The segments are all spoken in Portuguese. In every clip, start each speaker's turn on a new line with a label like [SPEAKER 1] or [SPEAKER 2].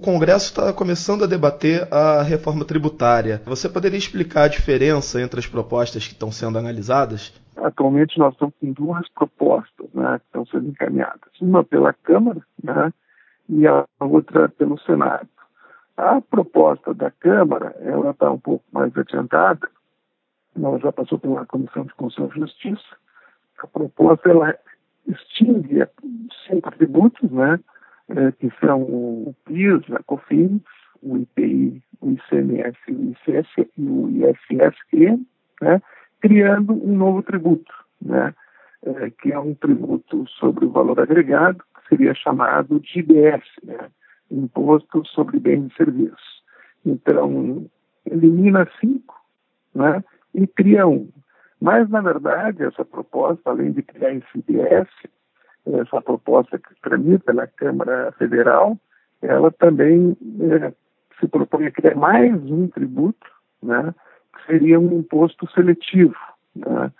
[SPEAKER 1] o Congresso está começando a debater a reforma tributária. Você poderia explicar a diferença entre as propostas que estão sendo analisadas?
[SPEAKER 2] Atualmente nós estamos com duas propostas né, que estão sendo encaminhadas. Uma pela Câmara né, e a outra pelo Senado. A proposta da Câmara, ela está um pouco mais adiantada, ela já passou pela Comissão de Constituição e Justiça. A proposta, ela extingue cinco tributos, né, que são o PIS, a COFINS, o IPI, o ICMS, o ICS e o ISSQ, né, criando um novo tributo, né, é, que é um tributo sobre o valor agregado, que seria chamado de IBS, né, Imposto sobre Bens e Serviços. Então, elimina cinco né, e cria um. Mas, na verdade, essa proposta, além de criar esse IBS, essa proposta que tramita na Câmara Federal, ela também é, se propõe a criar mais um tributo, né, que seria um imposto seletivo. Né?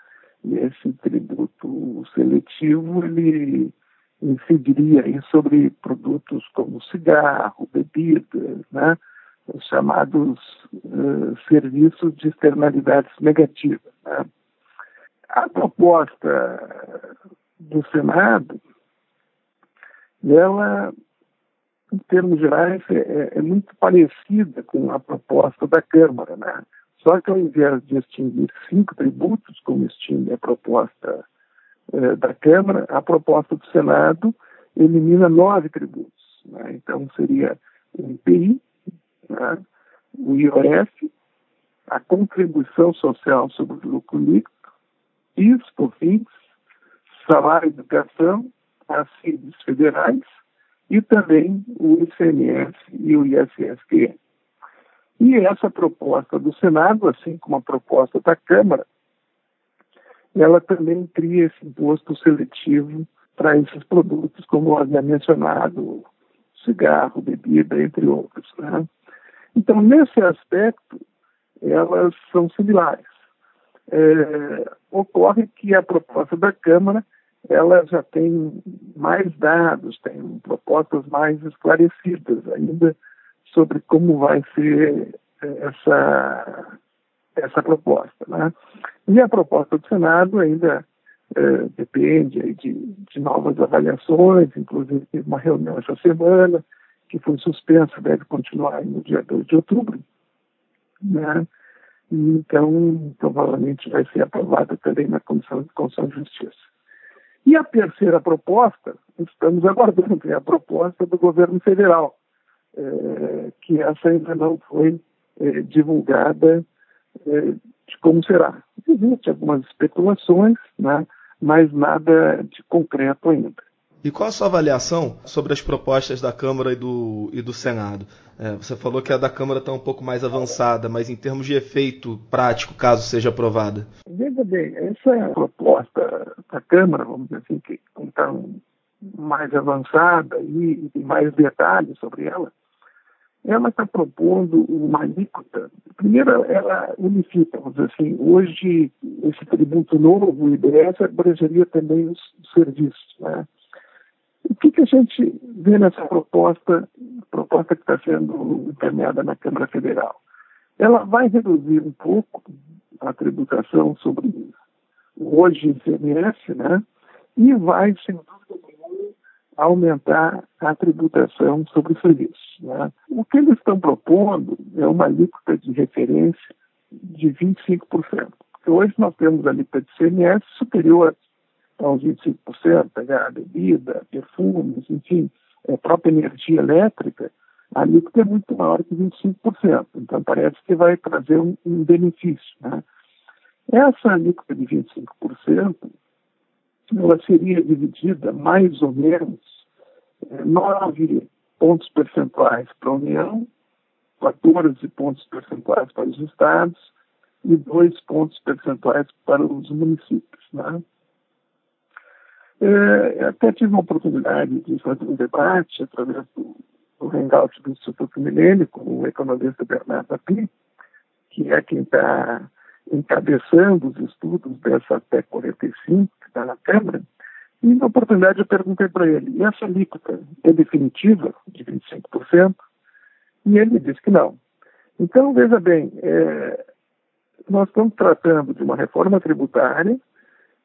[SPEAKER 2] E esse tributo seletivo, ele incidiria aí sobre produtos como cigarro, bebidas, né? os chamados uh, serviços de externalidades negativas. Né? A proposta do Senado, ela, em termos gerais, é, é, é, muito parecida com a proposta da Câmara, né? Só que ao invés de extinguir cinco tributos, como extingue a proposta eh, da Câmara, a proposta do Senado elimina nove tributos. Né? Então seria o IPI, né? o IOF, a contribuição social sobre o lucro líquido, PIS, COFINS, salário e educação, CIDs federais e também o ICMS e o ISSQN. E essa proposta do Senado, assim como a proposta da Câmara, ela também cria esse imposto seletivo para esses produtos, como havia mencionado, cigarro, bebida, entre outros. Né? Então, nesse aspecto, elas são similares. É, ocorre que a proposta da Câmara ela já tem mais dados, tem propostas mais esclarecidas ainda sobre como vai ser é, essa, essa proposta. Né? E a proposta do Senado ainda é, depende de, de novas avaliações, inclusive teve uma reunião essa semana, que foi suspensa, deve continuar no dia 2 de outubro. Né? Então, provavelmente vai ser aprovada também na Comissão de Constituição e Justiça. E a terceira proposta, estamos aguardando, é a proposta do governo federal, é, que essa ainda não foi é, divulgada é, de como será. Existem algumas especulações, né, mas nada de concreto ainda.
[SPEAKER 1] E qual a sua avaliação sobre as propostas da Câmara e do, e do Senado? É, você falou que a da Câmara está um pouco mais avançada, mas em termos de efeito prático, caso seja aprovada?
[SPEAKER 2] Veja bem, essa proposta da Câmara, vamos dizer assim, que está mais avançada e, e mais detalhes sobre ela, ela está propondo uma alíquota. Primeiro, ela unifica, vamos dizer assim, hoje esse tributo novo, o IBS, abrangeria também os serviços, né? O que, que a gente vê nessa proposta, proposta que está sendo encaminhada na Câmara Federal? Ela vai reduzir um pouco a tributação sobre hoje ICMS, né? E vai, sem dúvida nenhuma, aumentar a tributação sobre serviços. Né? O que eles estão propondo é uma alíquota de referência de 25%. Porque hoje nós temos a alíquota de ICMS superior aos 25%, pegar bebida, perfumes, enfim, a própria energia elétrica, a alíquota é muito maior que 25%. Então, parece que vai trazer um, um benefício. Né? Essa alíquota de 25%, ela seria dividida mais ou menos é, 9 pontos percentuais para a União, 14 pontos percentuais para os estados e 2 pontos percentuais para os municípios. Né? É, até tive uma oportunidade de fazer um debate através do, do Hangout do Instituto Milênio com o economista Bernardo Api, que é quem está encabeçando os estudos dessa PEC 45, que está na Câmara, e na oportunidade eu perguntei para ele, e essa alíquota é definitiva, de 25%? E ele disse que não. Então, veja bem, é, nós estamos tratando de uma reforma tributária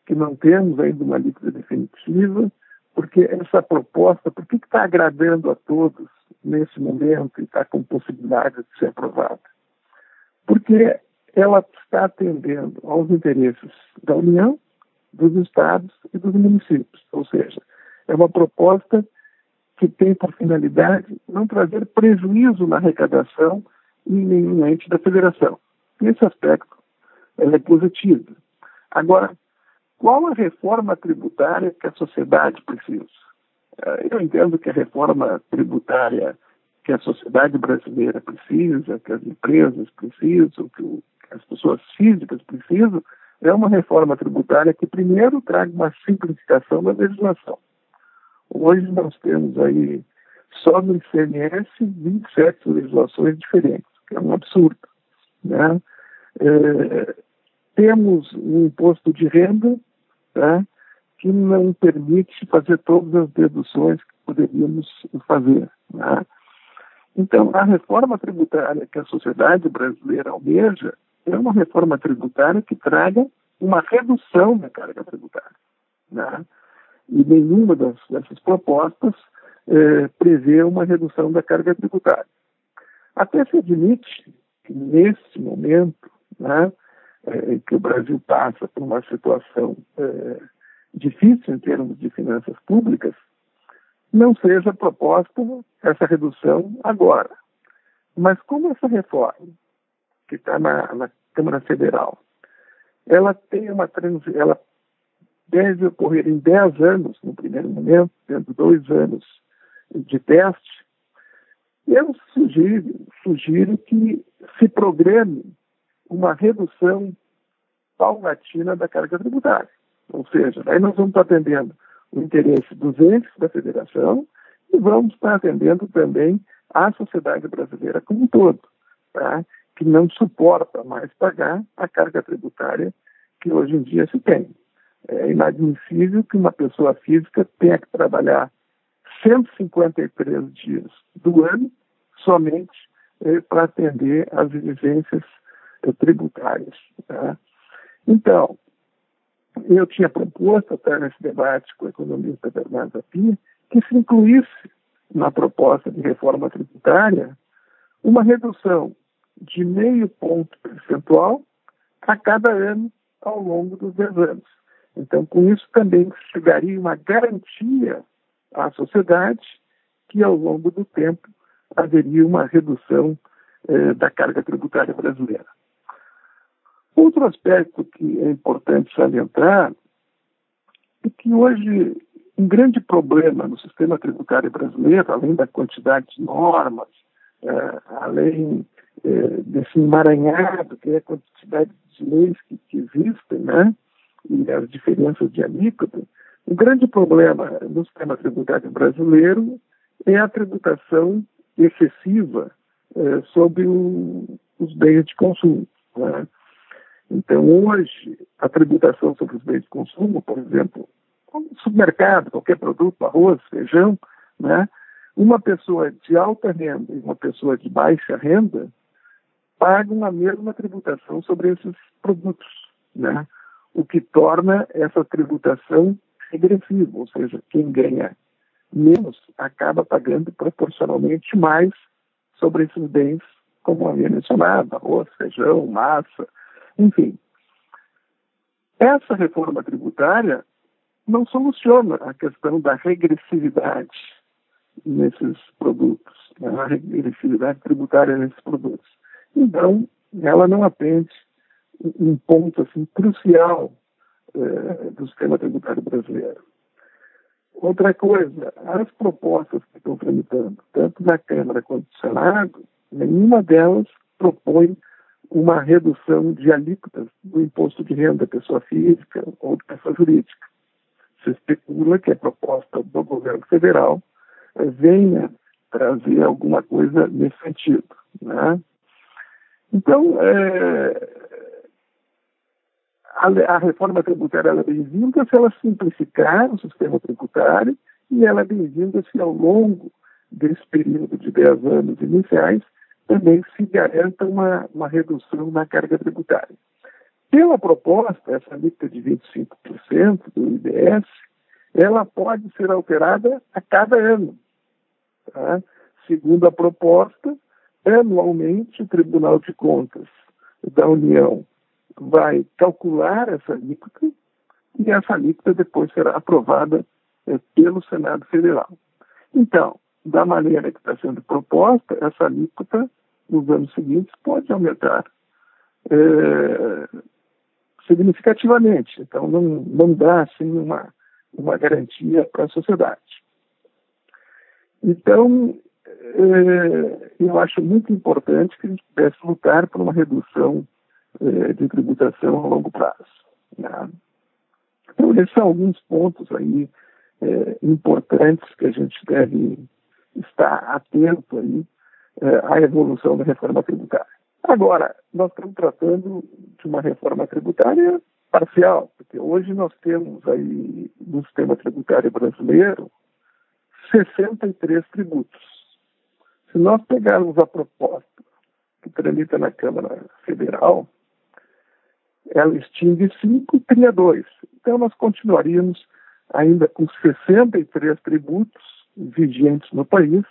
[SPEAKER 2] que não temos ainda uma alíquota definitiva, porque essa proposta, por que está agradando a todos nesse momento e está com possibilidade de ser aprovada? Porque ela está atendendo aos interesses da União, dos estados e dos municípios. Ou seja, é uma proposta que tem por finalidade não trazer prejuízo na arrecadação em nenhum ente da federação. Nesse aspecto, ela é positiva. Agora, qual a reforma tributária que a sociedade precisa? Eh, eu entendo que a reforma tributária que a sociedade brasileira precisa, que as empresas precisam, que as pessoas físicas precisam, é uma reforma tributária que primeiro traga uma simplificação da legislação. Hoje nós temos aí, só no ICMS, 27 legislações diferentes, que é um absurdo. Né? É, temos um imposto de renda tá, que não permite fazer todas as deduções que poderíamos fazer. Né? Então, a reforma tributária que a sociedade brasileira almeja é uma reforma tributária que traga uma redução da carga tributária. Né? E nenhuma das, dessas propostas eh, prevê uma redução da carga tributária. Até se admite que, nesse momento, né, eh, que o Brasil passa por uma situação eh, difícil em termos de finanças públicas, não seja proposta essa redução agora. Mas como essa reforma que está na, na, Câmara Federal, ela tem uma ela deve ocorrer em 10 anos, no primeiro momento, tendo dois anos de teste, eu sugiro, sugiro que se programe uma redução paulatina da carga tributária. Ou seja, aí nós vamos estar atendendo o interesse dos entes da federação e vamos estar atendendo também a sociedade brasileira como um todo, tá? que não suporta mais pagar a carga tributária que hoje em dia se tem. É inadmissível que uma pessoa física tenha que trabalhar 153 dias do ano somente eh, para atender às exigências tributárias. Tá? Então, eu tinha proposto até nesse debate com o economista Bernardo Pia que se incluísse na proposta de reforma tributária uma redução de meio ponto percentual a cada ano ao longo dos 10 anos. Então, com isso também chegaria uma garantia à sociedade que, ao longo do tempo, haveria uma redução eh, da carga tributária brasileira. Outro aspecto que é importante salientar é que hoje um grande problema no sistema tributário brasileiro, além da quantidade de normas, eh, além eh, desse emaranhado que é a quantidade de leis que, que existem, né? e as diferenças de alíquota, o grande problema no sistema tributário brasileiro é a tributação excessiva eh, sobre o, os bens de consumo. Né? Então, hoje, a tributação sobre os bens de consumo, por exemplo, no supermercado, qualquer produto, arroz, feijão, né? uma pessoa de alta renda e uma pessoa de baixa renda pagam a mesma tributação sobre esses produtos, né? o que torna essa tributação regressiva, ou seja, quem ganha menos acaba pagando proporcionalmente mais sobre esses bens, como havia mencionado, arroz, feijão, massa, enfim. Essa reforma tributária não soluciona a questão da regressividade nesses produtos, né? a regressividade tributária nesses produtos. Então, ela não atende um ponto assim crucial eh, do sistema tributário brasileiro. Outra coisa, as propostas que estão tramitando, tanto na Câmara quanto no Senado, nenhuma delas propõe uma redução de alíquotas do imposto de renda pessoa física ou pessoa jurídica. Se especula que a proposta do governo federal venha trazer alguma coisa nesse sentido. Né? Então, é, a, a, reforma tributária é bem-vinda se ela simplificar o sistema tributário e ela é bem-vinda se ao longo desse período de 10 anos iniciais, também se garanta uma, uma redução na carga tributária. Pela proposta, essa alíquota de 25% do IBS, ela pode ser alterada a cada ano. Tá? Segundo a proposta, anualmente o Tribunal de Contas da União vai calcular essa alíquota e essa alíquota depois será aprovada é, pelo Senado Federal. Então, da maneira que está sendo proposta, essa alíquota nos anos seguintes pode aumentar é, significativamente. Então, não, não dá assim uma, uma garantia para a sociedade. Então, é, eu acho muito importante que a gente pudesse lutar por uma redução é, de tributação a longo prazo. Né? Então, esses são alguns pontos aí é, importantes que a gente deve estar atento aí é, à evolução da reforma tributária. Agora, nós estamos tratando de uma reforma tributária parcial, porque hoje nós temos aí no sistema tributário brasileiro 63 tributos. Se nós pegarmos a proposta que tramita na Câmara Federal, ela extingue 5 e cria 2. Então nós continuaríamos ainda com 63 tributos vigentes no país,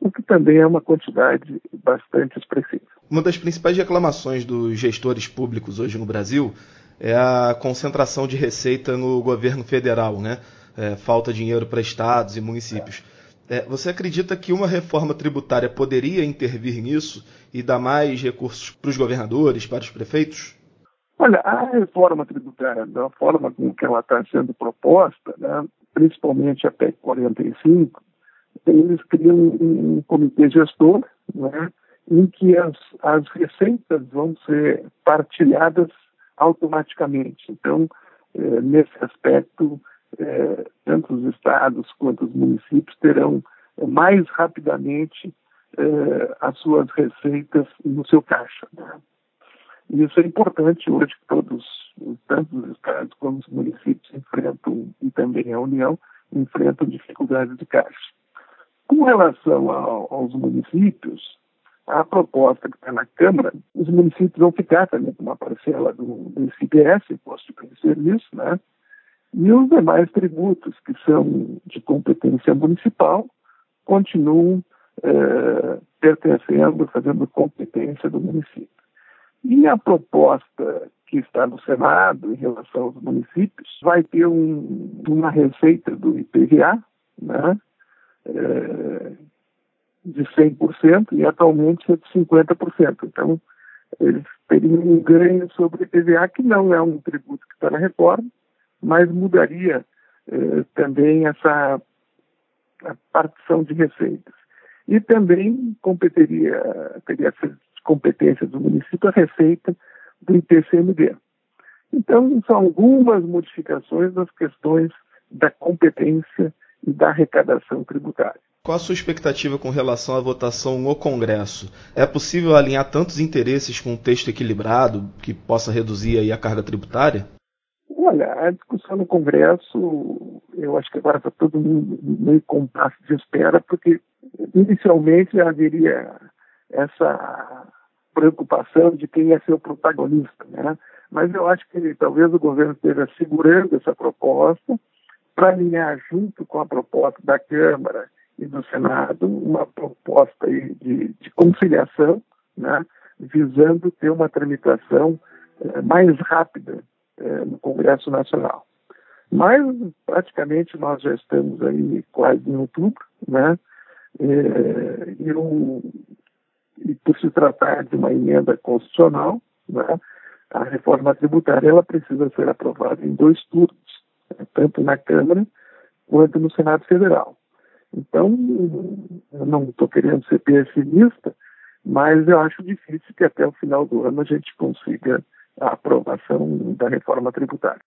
[SPEAKER 2] o que também é uma quantidade bastante expressiva.
[SPEAKER 1] Uma das principais reclamações dos gestores públicos hoje no Brasil é a concentração de receita no governo federal, né? É, falta dinheiro para estados e municípios. É, você acredita que uma reforma tributária poderia intervir nisso e dar mais recursos para os governadores, para os prefeitos?
[SPEAKER 2] Olha, a reforma tributária, da forma com que ela está sendo proposta, né, principalmente a PEC 45, eles criam um, um comitê gestor, né, em que as, as receitas vão ser partilhadas automaticamente. Então, eh, nesse aspecto, eh, tanto os estados quanto os municípios terão eh, mais rapidamente as suas receitas no seu caixa. Né? Isso é importante hoje que todos, tanto os estados como os municípios enfrentam, e também a União, enfrentam dificuldades de caixa. Com relação ao, aos municípios, a proposta que está na Câmara, os municípios vão ficar também com uma parcela do, do ICBS, Imposto de Serviço, né? E os demais tributos que são de competência municipal continuam eh, pertencendo, fazendo competência do município. E a proposta que está no Senado em relação aos municípios vai ter um, uma receita do IPVA, né? é, de 100% e atualmente é de 50%. Então, eles teriam um ganho sobre o IPVA, que não é um tributo que está na reforma, mas mudaria é, também essa partição de receitas. E também competeria, teria competência do município a receita do IPCMD. Então, são algumas modificações das questões da competência e da arrecadação tributária.
[SPEAKER 1] Qual a sua expectativa com relação à votação no Congresso? É possível alinhar tantos interesses com um texto equilibrado que possa reduzir a carga tributária?
[SPEAKER 2] Olha, a discussão no Congresso, eu acho que agora está todo mundo meio compasso de espera, porque inicialmente haveria essa preocupação de quem ser o protagonista, né? Mas eu acho que talvez o governo esteja segurando essa proposta para alinhar junto com a proposta da Câmara e do Senado uma proposta de, de conciliação, né? visando ter uma tramitação eh, mais rápida eh, no Congresso Nacional. Mas praticamente nós já estamos aí quase em outubro, né? Eh, e o, e por se tratar de uma emenda constitucional, né, a reforma tributária ela precisa ser aprovada em dois turnos, né, tanto na Câmara quanto no Senado Federal. Então, eu não estou querendo ser pessimista, mas eu acho difícil que até o final do ano a gente consiga a aprovação da reforma tributária.